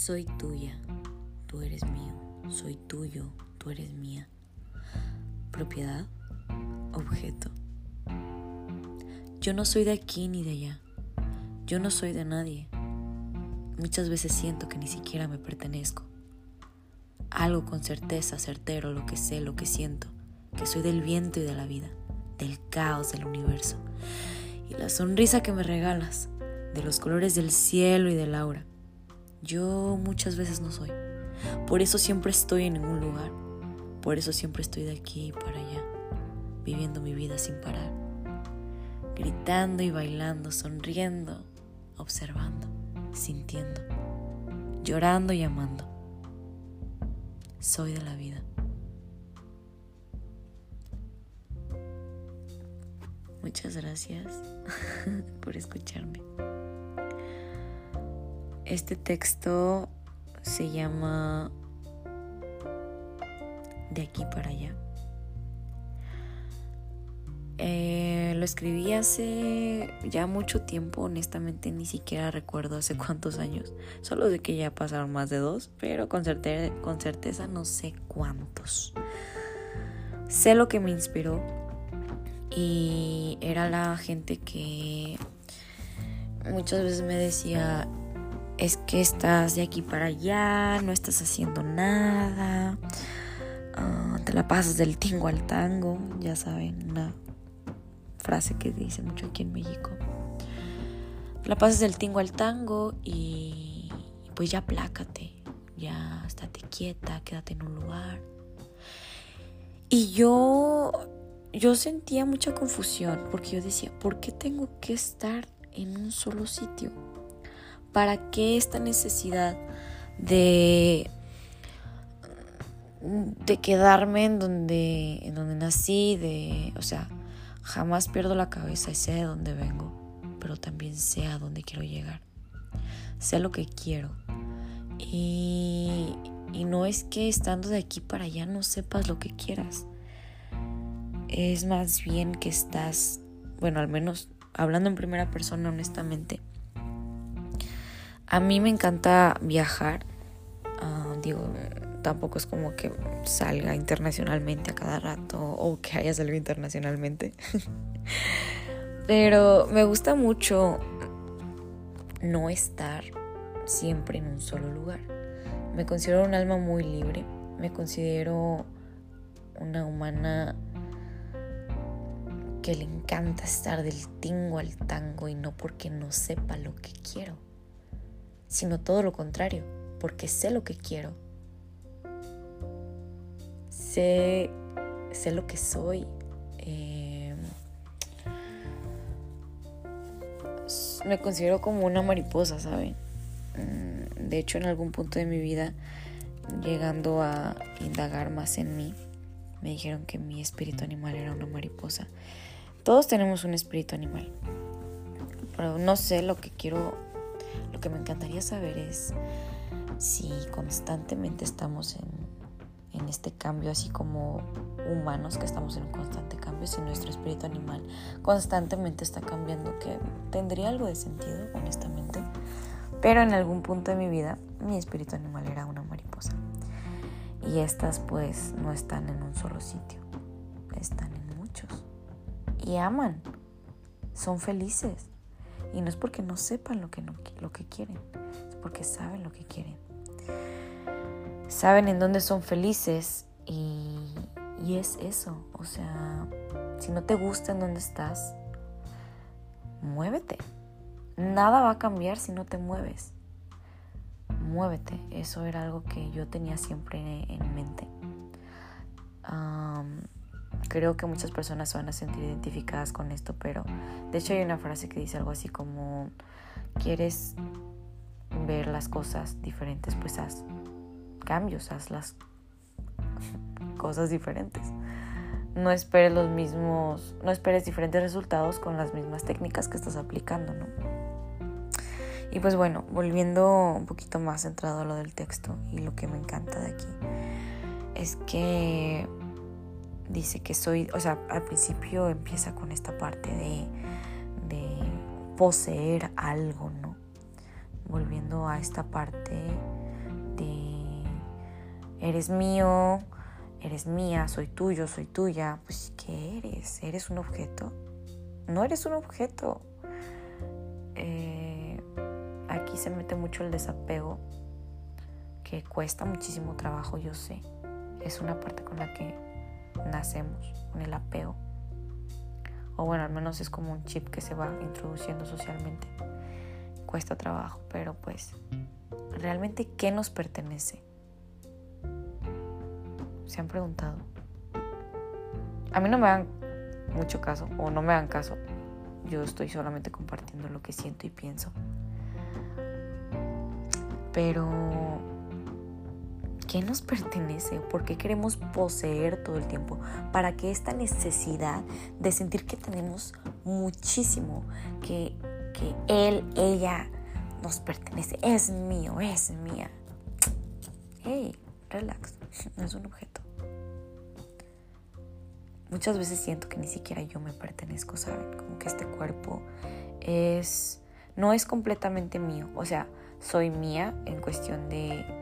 Soy tuya, tú eres mío, soy tuyo, tú eres mía. Propiedad, objeto. Yo no soy de aquí ni de allá. Yo no soy de nadie. Muchas veces siento que ni siquiera me pertenezco. Algo con certeza, certero, lo que sé, lo que siento, que soy del viento y de la vida, del caos del universo. Y la sonrisa que me regalas, de los colores del cielo y del aura. Yo muchas veces no soy. Por eso siempre estoy en ningún lugar. Por eso siempre estoy de aquí para allá, viviendo mi vida sin parar. Gritando y bailando, sonriendo, observando, sintiendo, llorando y amando. Soy de la vida. Muchas gracias por escucharme. Este texto se llama De aquí para allá. Eh, lo escribí hace ya mucho tiempo, honestamente ni siquiera recuerdo hace cuántos años. Solo de que ya pasaron más de dos, pero con certeza, con certeza no sé cuántos. Sé lo que me inspiró y era la gente que muchas veces me decía, es que estás de aquí para allá, no estás haciendo nada, ah, te la pasas del tingo al tango, ya saben, una frase que dice mucho aquí en México. Te la pasas del tingo al tango y pues ya plácate, ya estate quieta, quédate en un lugar. Y yo, yo sentía mucha confusión porque yo decía, ¿por qué tengo que estar en un solo sitio? ¿Para qué esta necesidad de, de quedarme en donde, en donde nací? De, o sea, jamás pierdo la cabeza y sé de dónde vengo, pero también sé a dónde quiero llegar. Sé lo que quiero. Y, y no es que estando de aquí para allá no sepas lo que quieras. Es más bien que estás, bueno, al menos hablando en primera persona honestamente, a mí me encanta viajar. Ah, digo, tampoco es como que salga internacionalmente a cada rato o que haya salido internacionalmente. Pero me gusta mucho no estar siempre en un solo lugar. Me considero un alma muy libre. Me considero una humana que le encanta estar del tingo al tango y no porque no sepa lo que quiero sino todo lo contrario, porque sé lo que quiero. Sé, sé lo que soy. Eh, me considero como una mariposa, ¿saben? Mm, de hecho, en algún punto de mi vida, llegando a indagar más en mí, me dijeron que mi espíritu animal era una mariposa. Todos tenemos un espíritu animal, pero no sé lo que quiero lo que me encantaría saber es si constantemente estamos en, en este cambio, así como humanos que estamos en un constante cambio, si nuestro espíritu animal constantemente está cambiando, que tendría algo de sentido, honestamente. Pero en algún punto de mi vida, mi espíritu animal era una mariposa. Y estas pues no están en un solo sitio, están en muchos. Y aman, son felices, y no es porque no sepan lo que, lo que quieren, es porque saben lo que quieren. Saben en dónde son felices y, y es eso. O sea, si no te gusta en dónde estás, muévete. Nada va a cambiar si no te mueves. Muévete. Eso era algo que yo tenía siempre en mente. Creo que muchas personas van a sentir identificadas con esto, pero de hecho hay una frase que dice algo así como, ¿quieres ver las cosas diferentes? Pues haz cambios, haz las cosas diferentes. No esperes los mismos, no esperes diferentes resultados con las mismas técnicas que estás aplicando, ¿no? Y pues bueno, volviendo un poquito más centrado a lo del texto y lo que me encanta de aquí, es que dice que soy, o sea, al principio empieza con esta parte de, de poseer algo, ¿no? Volviendo a esta parte eres mío, eres mía, soy tuyo, soy tuya. Pues, ¿qué eres? ¿Eres un objeto? No eres un objeto. Eh, aquí se mete mucho el desapego, que cuesta muchísimo trabajo, yo sé. Es una parte con la que nacemos, con el apego. O bueno, al menos es como un chip que se va introduciendo socialmente. Cuesta trabajo, pero pues, ¿realmente qué nos pertenece? ¿Se han preguntado? A mí no me dan mucho caso, o no me dan caso. Yo estoy solamente compartiendo lo que siento y pienso. Pero, ¿qué nos pertenece? ¿Por qué queremos poseer todo el tiempo? ¿Para qué esta necesidad de sentir que tenemos muchísimo? Que, que él, ella nos pertenece, es mío, es mía. Hey, relax, no es un objeto. Muchas veces siento que ni siquiera yo me pertenezco, ¿saben? Como que este cuerpo es no es completamente mío, o sea, soy mía en cuestión de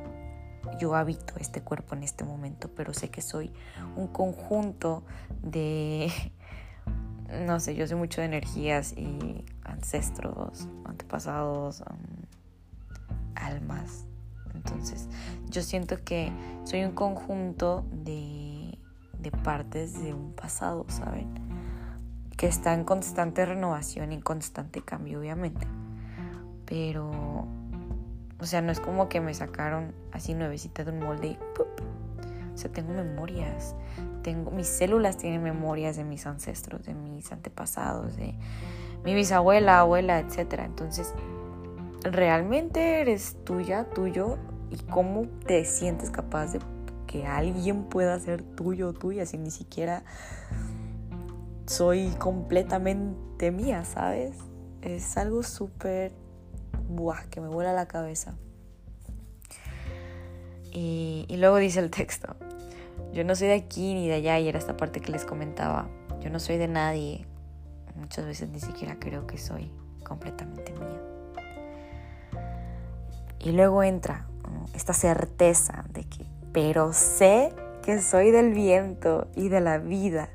yo habito este cuerpo en este momento, pero sé que soy un conjunto de, no sé, yo sé mucho de energías y ancestros, antepasados, almas. Entonces, yo siento que soy un conjunto de, de partes de un pasado, ¿saben? Que está en constante renovación y constante cambio, obviamente. Pero o sea, no es como que me sacaron así nuevecita de un molde y O sea, tengo memorias. Tengo, mis células tienen memorias de mis ancestros, de mis antepasados, de mi bisabuela, abuela, etc. Entonces, realmente eres tuya, tuyo, y cómo te sientes capaz de que alguien pueda ser tuyo o tuya si ni siquiera soy completamente mía, ¿sabes? Es algo súper buah, que me vuela la cabeza. Y, luego dice el texto, yo no soy de aquí ni de allá, y era esta parte que les comentaba, yo no soy de nadie, muchas veces ni siquiera creo que soy completamente mía. Y luego entra esta certeza de que, pero sé que soy del viento y de la vida,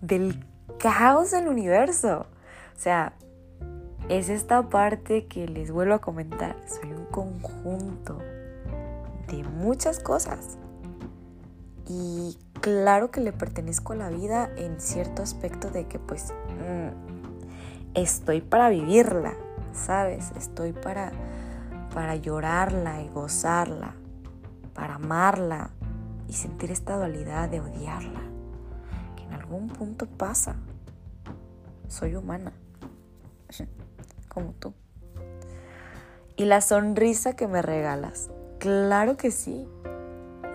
del caos del universo. O sea, es esta parte que les vuelvo a comentar. Soy un conjunto de muchas cosas. Y claro que le pertenezco a la vida en cierto aspecto de que pues mm, estoy para vivirla, ¿sabes? Estoy para, para llorarla y gozarla, para amarla y sentir esta dualidad de odiarla, que en algún punto pasa. Soy humana como tú. Y la sonrisa que me regalas. Claro que sí.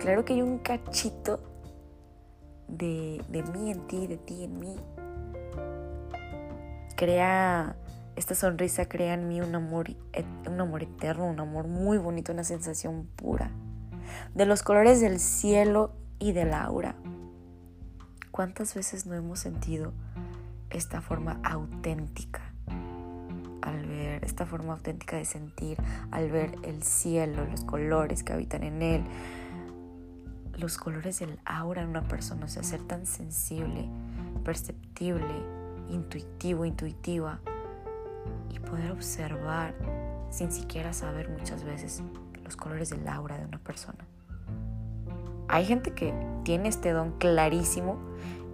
Claro que hay un cachito de, de mí en ti, de ti en mí. Crea, esta sonrisa crea en mí un amor, un amor eterno, un amor muy bonito, una sensación pura. De los colores del cielo y del aura. ¿Cuántas veces no hemos sentido esta forma auténtica? Al ver esta forma auténtica de sentir, al ver el cielo, los colores que habitan en él, los colores del aura en una persona, o sea, ser tan sensible, perceptible, intuitivo, intuitiva y poder observar sin siquiera saber muchas veces los colores del aura de una persona. Hay gente que tiene este don clarísimo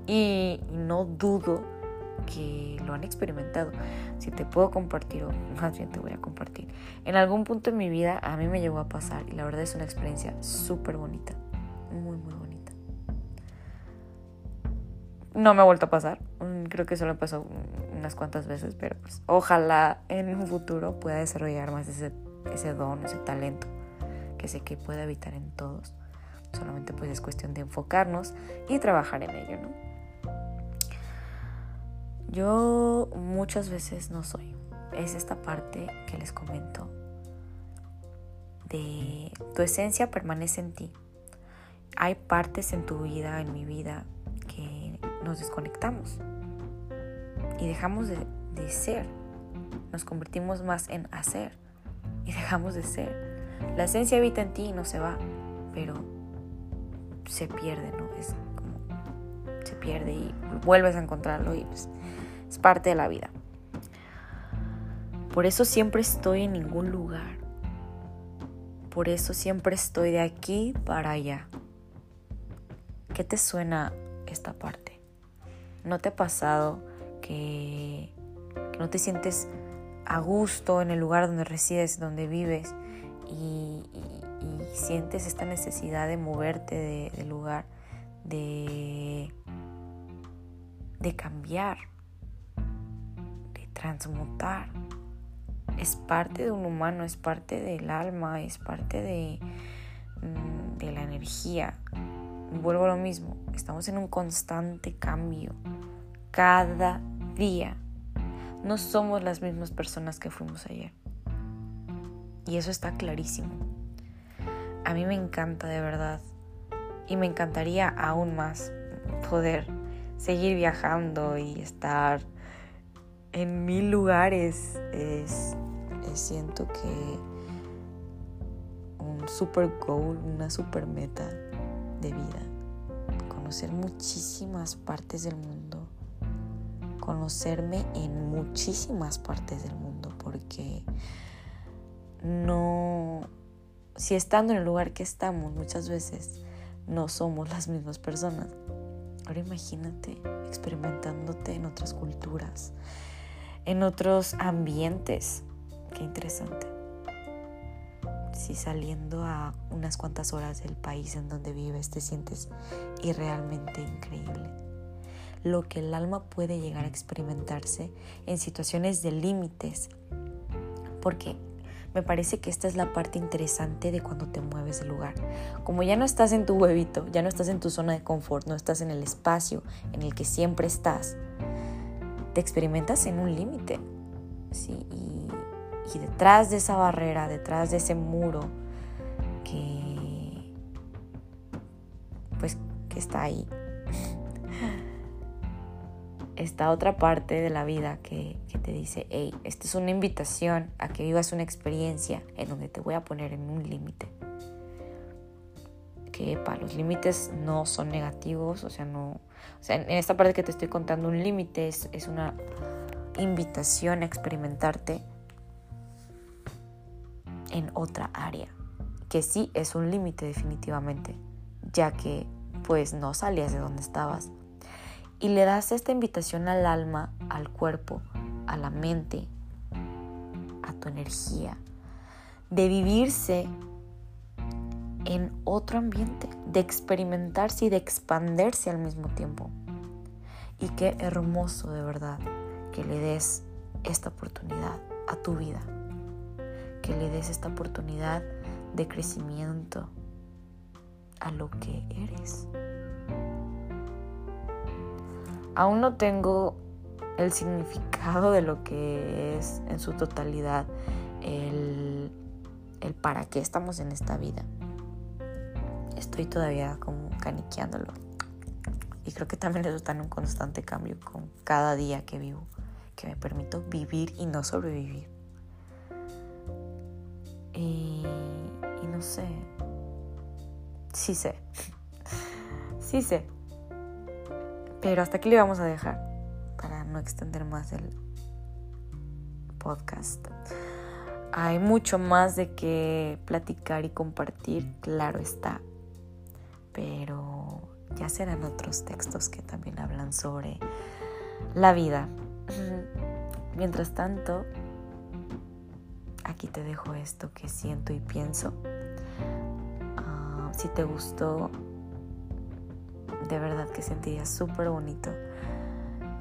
y no dudo que lo han experimentado. Si te puedo compartir, o más bien te voy a compartir. En algún punto en mi vida a mí me llegó a pasar y la verdad es una experiencia súper bonita. Muy, muy bonita. No me ha vuelto a pasar. Mm, creo que solo pasó unas cuantas veces, pero pues ojalá en un futuro pueda desarrollar más ese, ese don, ese talento que sé que puede habitar en todos. Solamente pues es cuestión de enfocarnos y trabajar en ello, ¿no? Yo muchas veces no soy. Es esta parte que les comento. De tu esencia permanece en ti. Hay partes en tu vida, en mi vida, que nos desconectamos y dejamos de, ser. Nos convertimos más en hacer y dejamos de ser. La esencia habita en ti y no se va, pero se pierde, ¿no? Es se pierde y vuelves a encontrarlo y pues, es parte de la vida. Por eso siempre estoy en ningún lugar. Por eso siempre estoy de aquí para allá. ¿Qué te suena esta parte? ¿No te ha pasado que, no te sientes a gusto en el lugar donde resides, donde vives y, sientes esta necesidad de moverte del de lugar, de, de cambiar, de transmutar? es parte de un humano, es parte del alma, es parte de, mm, de la energía. Vuelvo a lo mismo, estamos en un constante cambio cada día. No somos las mismas personas que fuimos ayer. Y eso está clarísimo. A mí me encanta de verdad. Y me encantaría aún más poder seguir viajando y estar en mil lugares. Es, siento que un super goal, una super meta de vida. Conocer muchísimas partes del mundo. Conocerme en muchísimas partes del mundo porque no, si estando en el lugar que estamos muchas veces no somos las mismas personas. Ahora imagínate experimentándote en otras culturas, en otros ambientes. Qué interesante. Si saliendo a unas cuantas horas del país en donde vives te sientes irrealmente increíble. Lo que el alma puede llegar a experimentarse en situaciones de límites. Porque me parece que esta es la parte interesante de cuando te mueves del lugar. Como ya no estás en tu huevito, ya no estás en tu zona de confort, no estás en el espacio en el que siempre estás, te experimentas en un límite. ¿sí? Y, y, detrás de esa barrera, detrás de ese muro que, pues, que está ahí, está otra parte de la vida que, te dice, hey, esta es una invitación a que vivas una experiencia en donde te voy a poner en un límite. Que, para los límites no son negativos, o sea, no, o sea, en esta parte que te estoy contando, un límite es, una invitación a experimentarte en otra área, que sí es un límite definitivamente, ya que pues no salías de donde estabas. Y le das esta invitación al alma, al cuerpo, a la mente, a tu energía, de vivirse en otro ambiente, de experimentarse y de expandirse al mismo tiempo. Y qué hermoso de verdad que le des esta oportunidad a tu vida, que le des esta oportunidad de crecimiento a lo que eres. Aún no tengo el significado de lo que es en su totalidad el, el para qué estamos en esta vida estoy todavía como caniqueándolo. Y creo que también eso está en un constante cambio con cada día que vivo, que me permito vivir y no sobrevivir. Y, y no sé, sí sé, sí sé. Pero hasta aquí le vamos a dejar para no extender más el podcast. Hay mucho más de que platicar y compartir, claro está pero ya serán otros textos que también hablan sobre la vida. Mientras tanto, aquí te dejo esto que siento y pienso. Ah, si te gustó, de verdad que sentiría súper bonito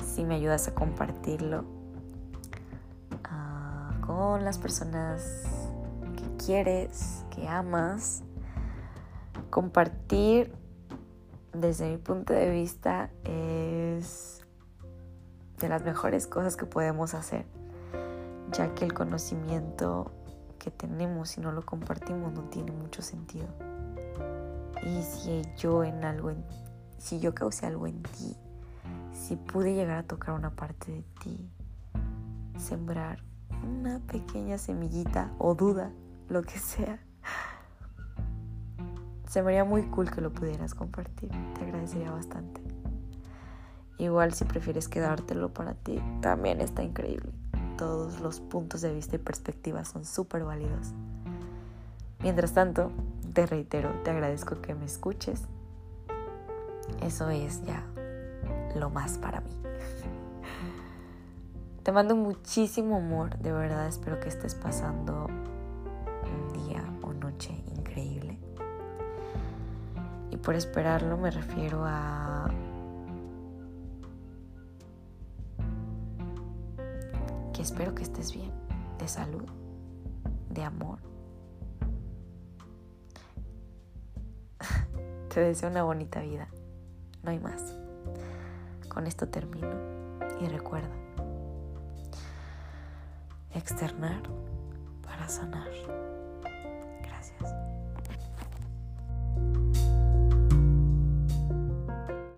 si me ayudas a compartirlo ah, con las personas que quieres, que amas compartir desde mi punto de vista es de las mejores cosas que podemos hacer, ya que el conocimiento que tenemos si no lo compartimos no tiene mucho sentido. Y si yo en algo, si yo causé algo en ti, si pude llegar a tocar una parte de ti, sembrar una pequeña semillita o duda, lo que sea, se me muy cool que lo pudieras compartir. Te agradecería bastante. Igual si prefieres quedártelo para ti, también está increíble. Todos los puntos de vista y perspectivas son súper válidos. Mientras tanto, te reitero, te agradezco que me escuches. Eso es ya lo más para mí. Te mando muchísimo amor, de verdad espero que estés pasando un día o noche increíble. Y por esperarlo me refiero a que espero que estés bien, de salud, de amor. Te deseo una bonita vida, no hay más. Con esto termino y recuerda, externar para sanar.